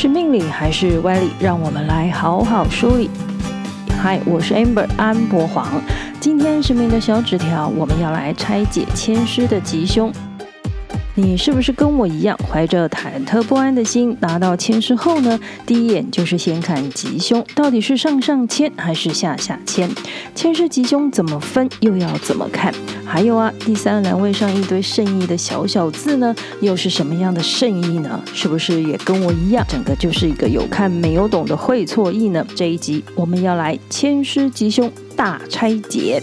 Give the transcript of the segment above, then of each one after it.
是命理还是歪理？让我们来好好梳理。嗨，我是 Amber 安博黄，今天是命的小纸条，我们要来拆解签师的吉凶。你是不是跟我一样，怀着忐忑不安的心拿到签诗后呢？第一眼就是先看吉凶，到底是上上签还是下下签？签诗吉凶怎么分，又要怎么看？还有啊，第三栏位上一堆圣意的小小字呢，又是什么样的圣意呢？是不是也跟我一样，整个就是一个有看没有懂的会错意呢？这一集我们要来签诗吉凶大拆解。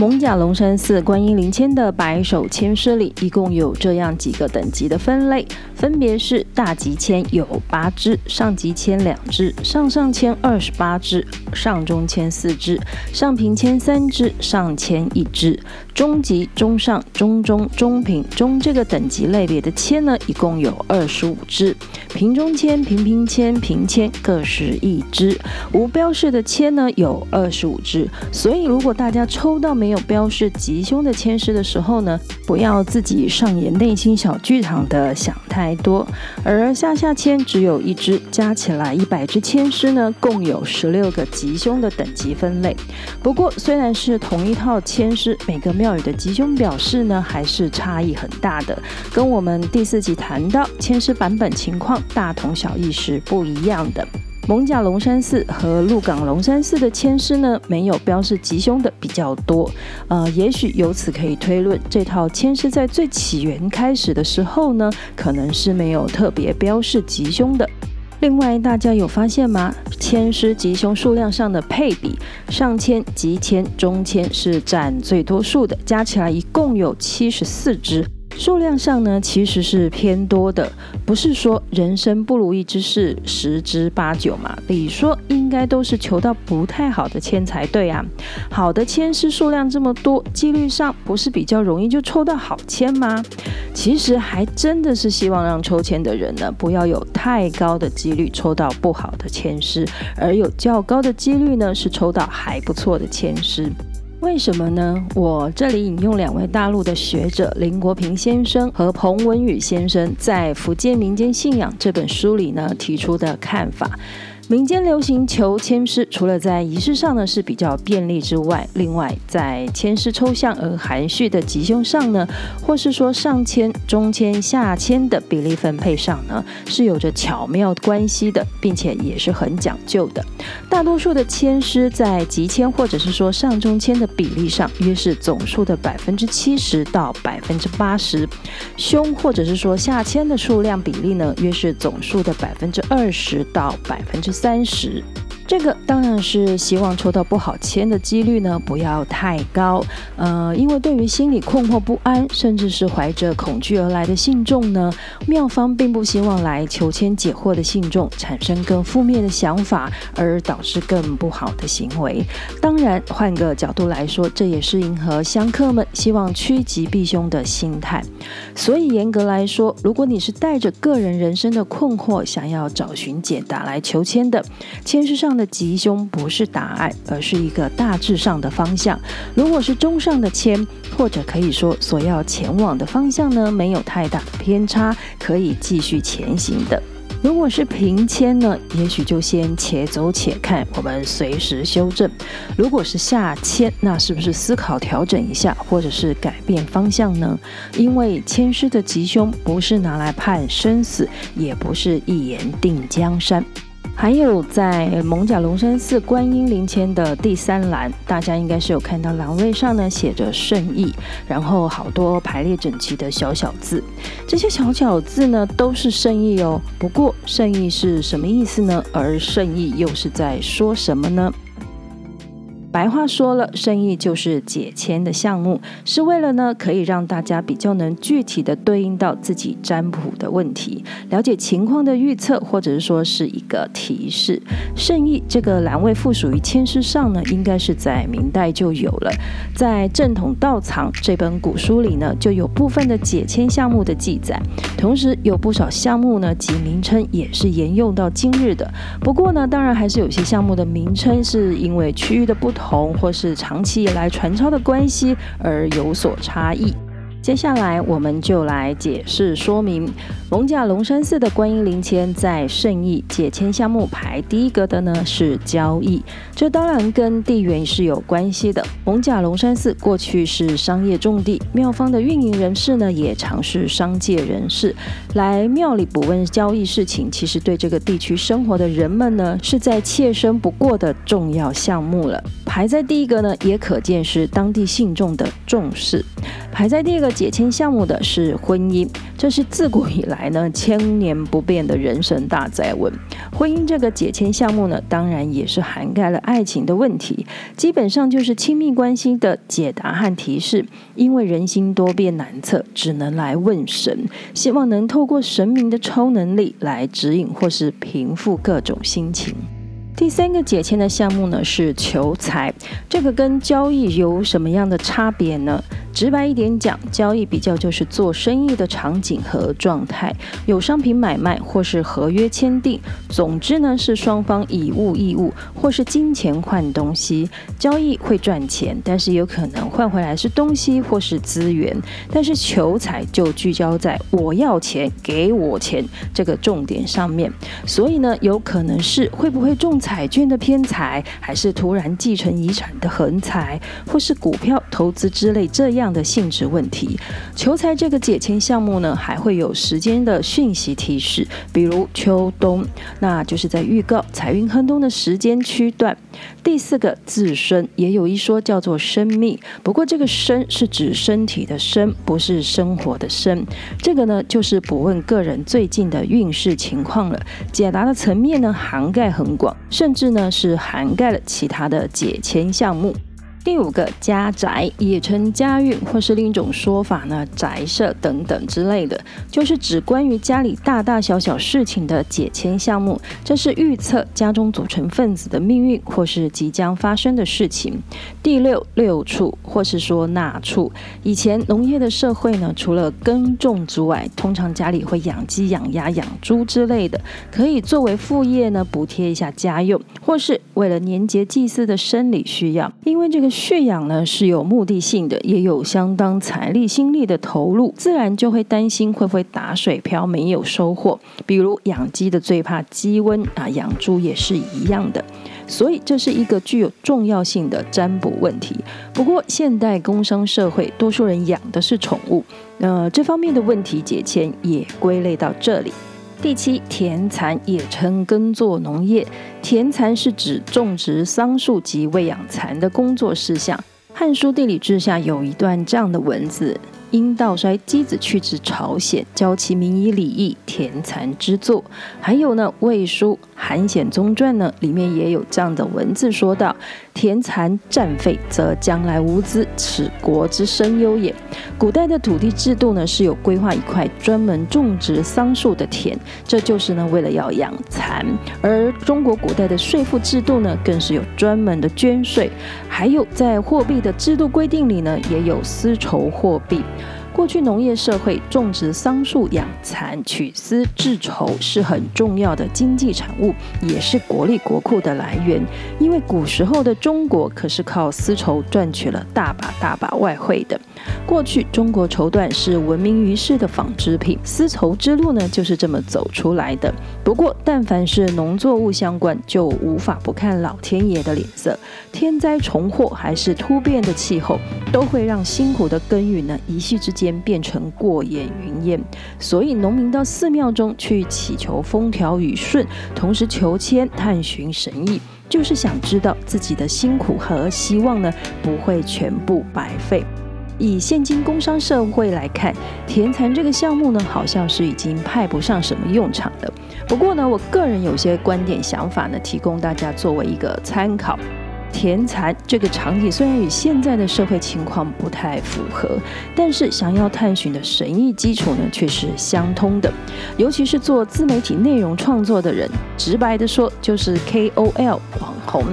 蒙甲龙山寺观音灵签的百首签诗里，一共有这样几个等级的分类，分别是大吉签有八支，上吉签两支，上上签二十八支，上中签四支，上平签三支，上签一支。中吉、中上、中中、中平、中这个等级类别的签呢，一共有二十五支。平中签、平平签、平签各十一支。无标示的签呢，有二十五支。所以，如果大家抽到没没有标示吉凶的签诗的时候呢，不要自己上演内心小剧场的想太多。而下下签只有一支，加起来一百支签诗呢，共有十六个吉凶的等级分类。不过，虽然是同一套签诗，每个庙宇的吉凶表示呢，还是差异很大的，跟我们第四集谈到签诗版本情况大同小异是不一样的。蒙甲龙山寺和鹿港龙山寺的签诗呢，没有标示吉凶的比较多。呃，也许由此可以推论，这套签诗在最起源开始的时候呢，可能是没有特别标示吉凶的。另外，大家有发现吗？签诗吉凶数量上的配比，上签、吉签、中签是占最多数的，加起来一共有七十四支。数量上呢，其实是偏多的，不是说人生不如意之事十之八九嘛。理说应该都是求到不太好的签才对啊。好的签诗数量这么多，几率上不是比较容易就抽到好签吗？其实还真的是希望让抽签的人呢，不要有太高的几率抽到不好的签诗，而有较高的几率呢，是抽到还不错的签诗。为什么呢？我这里引用两位大陆的学者林国平先生和彭文宇先生在《福建民间信仰》这本书里呢提出的看法。民间流行求签诗，除了在仪式上呢是比较便利之外，另外在签诗抽象而含蓄的吉凶上呢，或是说上签、中签、下签的比例分配上呢，是有着巧妙关系的，并且也是很讲究的。大多数的签诗在吉签或者是说上中签的比例上，约是总数的百分之七十到百分之八十；凶或者是说下签的数量比例呢，约是总数的百分之二十到百分之三十，这个当然是希望抽到不好签的几率呢不要太高。呃，因为对于心里困惑不安，甚至是怀着恐惧而来的信众呢，庙方并不希望来求签解惑的信众产生更负面的想法，而导致更不好的行为。当然，换个角度来说，这也是迎合香客们希望趋吉避凶的心态。所以严格来说，如果你是带着个人人生的困惑，想要找寻解答来求签的，签诗上的吉凶不是答案，而是一个大致上的方向。如果是中上的签，或者可以说所要前往的方向呢，没有太大偏差，可以继续前行的。如果是平签呢，也许就先且走且看，我们随时修正。如果是下签，那是不是思考调整一下，或者是改变方向呢？因为签诗的吉凶不是拿来判生死，也不是一言定江山。还有在蒙贾龙山寺观音灵签的第三栏，大家应该是有看到栏位上呢写着圣意，然后好多排列整齐的小小字，这些小小字呢都是圣意哦。不过圣意是什么意思呢？而圣意又是在说什么呢？白话说了，圣意就是解签的项目，是为了呢，可以让大家比较能具体的对应到自己占卜的问题，了解情况的预测，或者是说是一个提示。圣意这个栏位附属于签诗上呢，应该是在明代就有了，在《正统道藏》这本古书里呢，就有部分的解签项目的记载，同时有不少项目呢及名称也是沿用到今日的。不过呢，当然还是有些项目的名称是因为区域的不同。同或是长期以来传抄的关系而有所差异。接下来我们就来解释说明，龙甲龙山寺的观音灵签在圣意解签项目排第一个的呢是交易，这当然跟地缘是有关系的。龙甲龙山寺过去是商业重地，庙方的运营人士呢也常是商界人士，来庙里卜问交易事情，其实对这个地区生活的人们呢是再切身不过的重要项目了。排在第一个呢，也可见是当地信众的重视。排在第二个解签项目的是婚姻，这是自古以来呢千年不变的人生大灾问。婚姻这个解签项目呢，当然也是涵盖了爱情的问题，基本上就是亲密关系的解答和提示。因为人心多变难测，只能来问神，希望能透过神明的超能力来指引或是平复各种心情。第三个解签的项目呢是求财，这个跟交易有什么样的差别呢？直白一点讲，交易比较就是做生意的场景和状态，有商品买卖或是合约签订，总之呢是双方以物易物或是金钱换东西，交易会赚钱，但是有可能换回来是东西或是资源。但是求财就聚焦在我要钱，给我钱这个重点上面，所以呢有可能是会不会中彩券的偏财，还是突然继承遗产的横财，或是股票投资之类这样。这样的性质问题，求财这个解签项目呢，还会有时间的讯息提示，比如秋冬，那就是在预告财运亨通的时间区段。第四个自身也有一说叫做生命，不过这个身是指身体的身，不是生活的生。这个呢，就是不问个人最近的运势情况了。解答的层面呢，涵盖很广，甚至呢是涵盖了其他的解签项目。第五个家宅也称家运，或是另一种说法呢，宅舍等等之类的，就是指关于家里大大小小事情的解签项目。这是预测家中组成分子的命运，或是即将发生的事情。第六六畜，或是说纳畜，以前农业的社会呢，除了耕种之外，通常家里会养鸡、养鸭、养猪之类的，可以作为副业呢，补贴一下家用，或是为了年节祭祀的生理需要，因为这个。蓄养呢是有目的性的，也有相当财力心力的投入，自然就会担心会不会打水漂没有收获。比如养鸡的最怕鸡瘟啊，养猪也是一样的。所以这是一个具有重要性的占卜问题。不过现代工商社会，多数人养的是宠物，呃，这方面的问题解签也归类到这里。第七，田蚕也称耕作农业，田蚕是指种植桑树及喂养蚕的工作事项。《汉书地理志》下有一段这样的文字。殷道衰箕子去至朝鲜，教其民以礼义田蚕之作。还有呢，《魏书·韩显宗传》呢，里面也有这样的文字说道：“田蚕战废，则将来无资，此国之生忧也。”古代的土地制度呢，是有规划一块专门种植桑树的田，这就是呢为了要养蚕。而中国古代的税赋制度呢，更是有专门的捐税，还有在货币的制度规定里呢，也有丝绸货币。过去农业社会种植桑树养蚕取丝制绸是很重要的经济产物，也是国力国库的来源。因为古时候的中国可是靠丝绸赚取了大把大把外汇的。过去中国绸缎是闻名于世的纺织品，丝绸之路呢就是这么走出来的。不过，但凡是农作物相关，就无法不看老天爷的脸色。天灾重祸还是突变的气候，都会让辛苦的耕耘呢一夕之间间变成过眼云烟。所以，农民到寺庙中去祈求风调雨顺，同时求签探寻神意，就是想知道自己的辛苦和希望呢不会全部白费。以现今工商社会来看，田蚕这个项目呢，好像是已经派不上什么用场了。不过呢，我个人有些观点想法呢，提供大家作为一个参考。田残这个场景虽然与现在的社会情况不太符合，但是想要探寻的神意基础呢，却是相通的。尤其是做自媒体内容创作的人，直白的说就是 KOL 网红，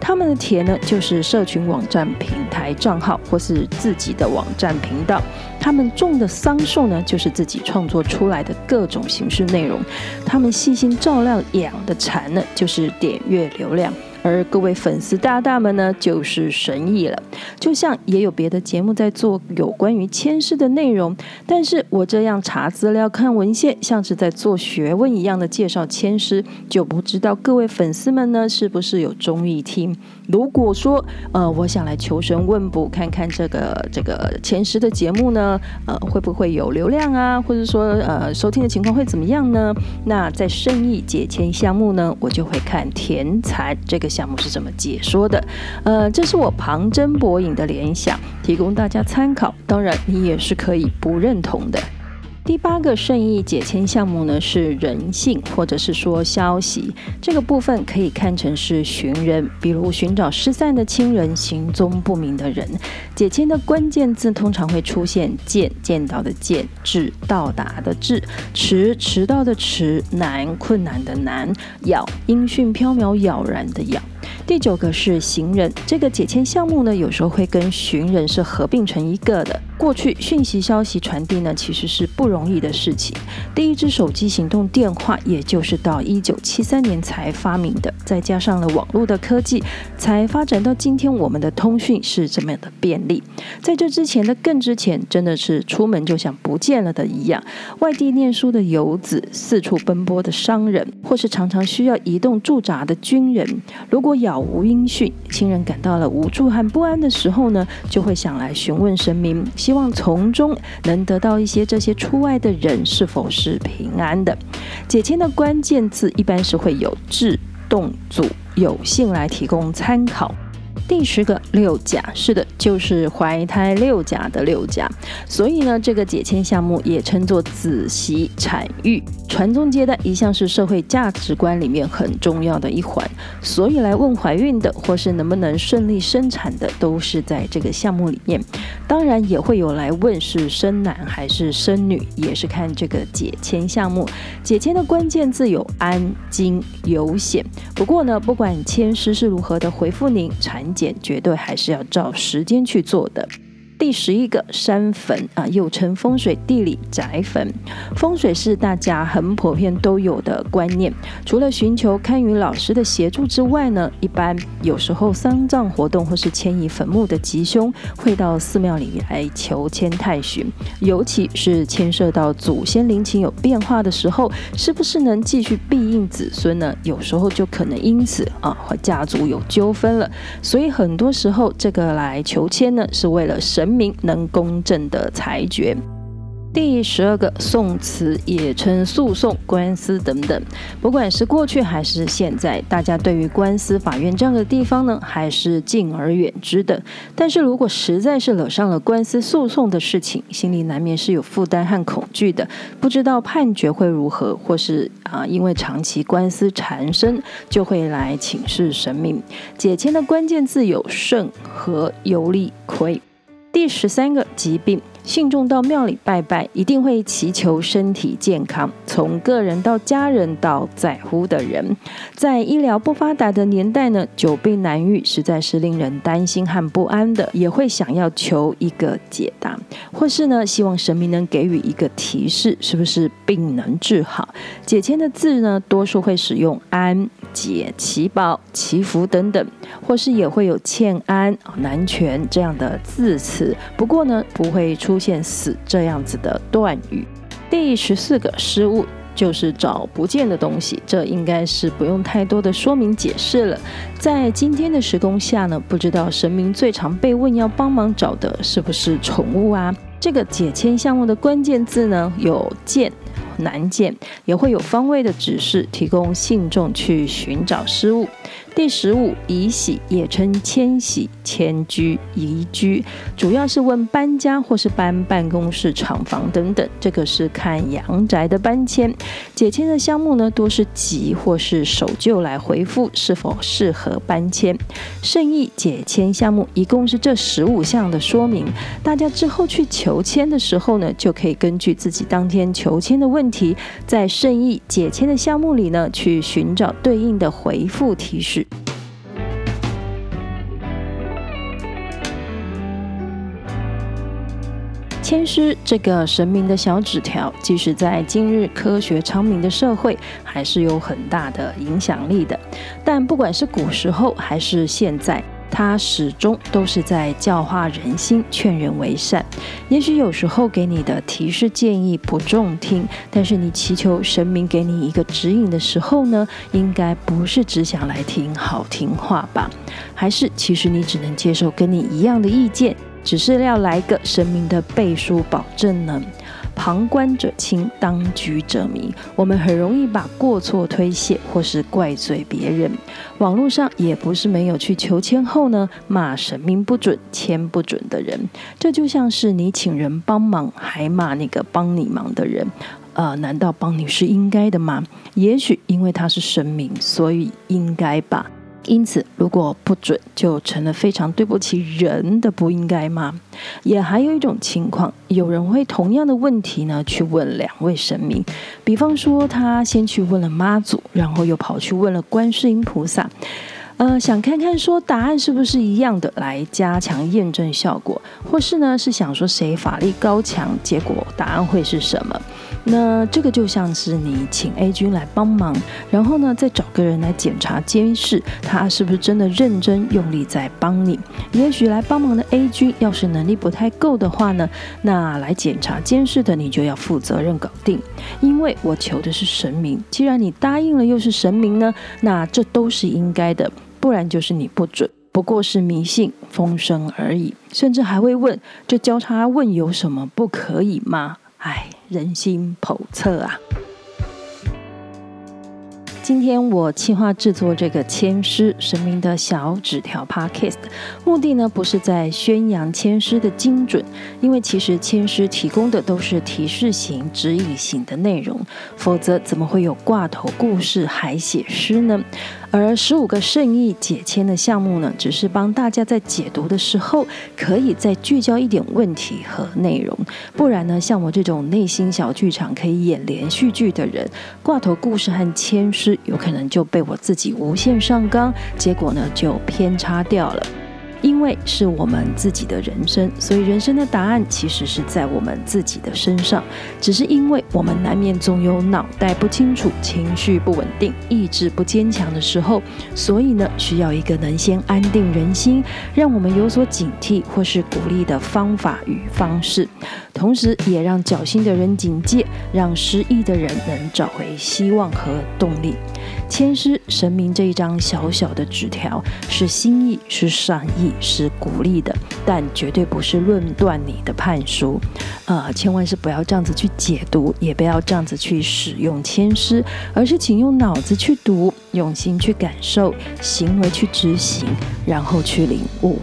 他们的田呢就是社群网站平台账号或是自己的网站频道，他们种的桑树呢就是自己创作出来的各种形式内容，他们细心照料养的蚕呢就是点阅流量。而各位粉丝大大们呢，就是神意了。就像也有别的节目在做有关于签诗的内容，但是我这样查资料、看文献，像是在做学问一样的介绍签诗，就不知道各位粉丝们呢，是不是有中意听？如果说呃，我想来求神问卜，看看这个这个签诗的节目呢，呃，会不会有流量啊？或者说呃，收听的情况会怎么样呢？那在圣意解签项目呢，我就会看田财这个项目是怎么解说的。呃，这是我旁征博引的联想，提供大家参考。当然，你也是可以不认同的。第八个圣意解签项目呢，是人性或者是说消息，这个部分可以看成是寻人，比如寻找失散的亲人、行踪不明的人。解签的关键字通常会出现见、见到的见、至、到达的至、迟、迟到的迟、难、困难的难、杳、音讯飘渺、杳然的杳。第九个是行人，这个解签项目呢，有时候会跟寻人是合并成一个的。过去讯息消息传递呢，其实是不容易的事情。第一支手机行动电话，也就是到一九七三年才发明的，再加上了网络的科技，才发展到今天我们的通讯是这么样的便利。在这之前的更之前，真的是出门就像不见了的一样。外地念书的游子，四处奔波的商人，或是常常需要移动驻扎的军人，如果杳无音讯，亲人感到了无助和不安的时候呢，就会想来询问神明。希望从中能得到一些这些出外的人是否是平安的。解签的关键字一般是会有志、动、组、有幸来提供参考。第十个六甲，是的，就是怀胎六甲的六甲，所以呢，这个解签项目也称作子媳产育。传宗接代一向是社会价值观里面很重要的一环，所以来问怀孕的或是能不能顺利生产的，都是在这个项目里面。当然也会有来问是生男还是生女，也是看这个解签项目。解签的关键字有安、惊、有险。不过呢，不管签师是如何的回复您，产检绝对还是要照时间去做的。第十一个山坟啊，又称风水地理宅坟。风水是大家很普遍都有的观念。除了寻求堪舆老师的协助之外呢，一般有时候丧葬活动或是迁移坟墓的吉凶，会到寺庙里来求签太寻。尤其是牵涉到祖先灵情有变化的时候，是不是能继续庇应子孙呢？有时候就可能因此啊和家族有纠纷了。所以很多时候这个来求签呢，是为了神。明能公正的裁决。第十二个讼词也称诉讼、官司等等，不管是过去还是现在，大家对于官司、法院这样的地方呢，还是敬而远之的。但是如果实在是惹上了官司诉讼的事情，心里难免是有负担和恐惧的，不知道判决会如何，或是啊，因为长期官司缠身，就会来请示神明。解签的关键字有胜、和、有利、亏。第十三个疾病。信众到庙里拜拜，一定会祈求身体健康。从个人到家人到在乎的人，在医疗不发达的年代呢，久病难愈，实在是令人担心和不安的，也会想要求一个解答，或是呢，希望神明能给予一个提示，是不是病能治好？解签的字呢，多数会使用安、解、祈保、祈福等等，或是也会有欠安、难全这样的字词。不过呢，不会出。出现死这样子的断语。第十四个失误就是找不见的东西，这应该是不用太多的说明解释了。在今天的时空下呢，不知道神明最常被问要帮忙找的是不是宠物啊？这个解签项目的关键字呢，有见。难见，也会有方位的指示，提供信众去寻找失物。第十五，移徙也称迁徙、迁居、移居，主要是问搬家或是搬办公室、厂房等等。这个是看阳宅的搬迁。解签的项目呢，多是急或是守旧来回复是否适合搬迁。圣意解签项目一共是这十五项的说明，大家之后去求签的时候呢，就可以根据自己当天求签的问题，在圣意解签的项目里呢，去寻找对应的回复提示。签诗这个神明的小纸条，即使在今日科学昌明的社会，还是有很大的影响力的。但不管是古时候还是现在，他始终都是在教化人心、劝人为善。也许有时候给你的提示建议不中听，但是你祈求神明给你一个指引的时候呢，应该不是只想来听好听话吧？还是其实你只能接受跟你一样的意见，只是要来个神明的背书保证呢？旁观者清，当局者迷。我们很容易把过错推卸，或是怪罪别人。网络上也不是没有去求签后呢，骂神明不准、签不准的人。这就像是你请人帮忙，还骂那个帮你忙的人。呃，难道帮你是应该的吗？也许因为他是神明，所以应该吧。因此，如果不准，就成了非常对不起人的不应该吗？也还有一种情况，有人会同样的问题呢，去问两位神明。比方说，他先去问了妈祖，然后又跑去问了观世音菩萨。呃，想看看说答案是不是一样的，来加强验证效果，或是呢是想说谁法力高强，结果答案会是什么？那这个就像是你请 A 君来帮忙，然后呢再找个人来检查监视，他是不是真的认真用力在帮你？也许来帮忙的 A 君要是能力不太够的话呢，那来检查监视的你就要负责任搞定，因为我求的是神明，既然你答应了又是神明呢，那这都是应该的。不然就是你不准，不过是迷信风声而已，甚至还会问：这交叉问有什么不可以吗？唉，人心叵测啊！今天我计划制作这个签诗神明的小纸条 Podcast，目的呢不是在宣扬签诗的精准，因为其实签诗提供的都是提示型、指引型的内容，否则怎么会有挂头故事还写诗呢？而十五个圣意解签的项目呢，只是帮大家在解读的时候可以再聚焦一点问题和内容，不然呢，像我这种内心小剧场可以演连续剧的人，挂头故事和签诗。有可能就被我自己无限上纲，结果呢就偏差掉了。因为是我们自己的人生，所以人生的答案其实是在我们自己的身上。只是因为我们难免总有脑袋不清楚、情绪不稳定、意志不坚强的时候，所以呢，需要一个能先安定人心，让我们有所警惕或是鼓励的方法与方式。同时，也让侥幸的人警戒，让失意的人能找回希望和动力。签诗神明这一张小小的纸条，是心意，是善意，是鼓励的，但绝对不是论断你的判书。呃，千万是不要这样子去解读，也不要这样子去使用签诗，而是请用脑子去读，用心去感受，行为去执行，然后去领悟。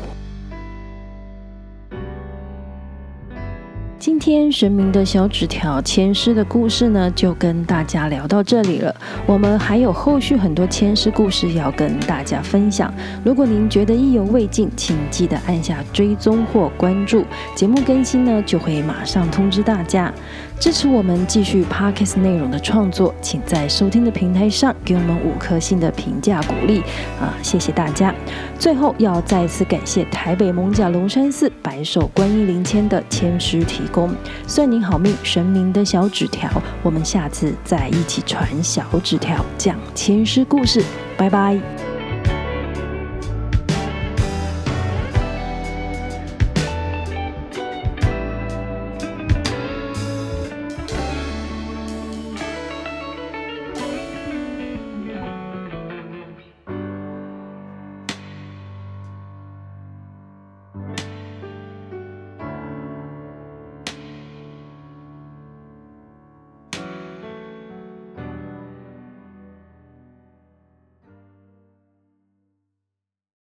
今天神明的小纸条签诗的故事呢，就跟大家聊到这里了。我们还有后续很多签诗故事要跟大家分享。如果您觉得意犹未尽，请记得按下追踪或关注，节目更新呢就会马上通知大家。支持我们继续 Podcast 内容的创作，请在收听的平台上给我们五颗星的评价鼓励啊！谢谢大家。最后要再次感谢台北艋舺龙山寺白手观音灵签的签师提供，算您好命，神明的小纸条，我们下次再一起传小纸条，讲签师故事，拜拜。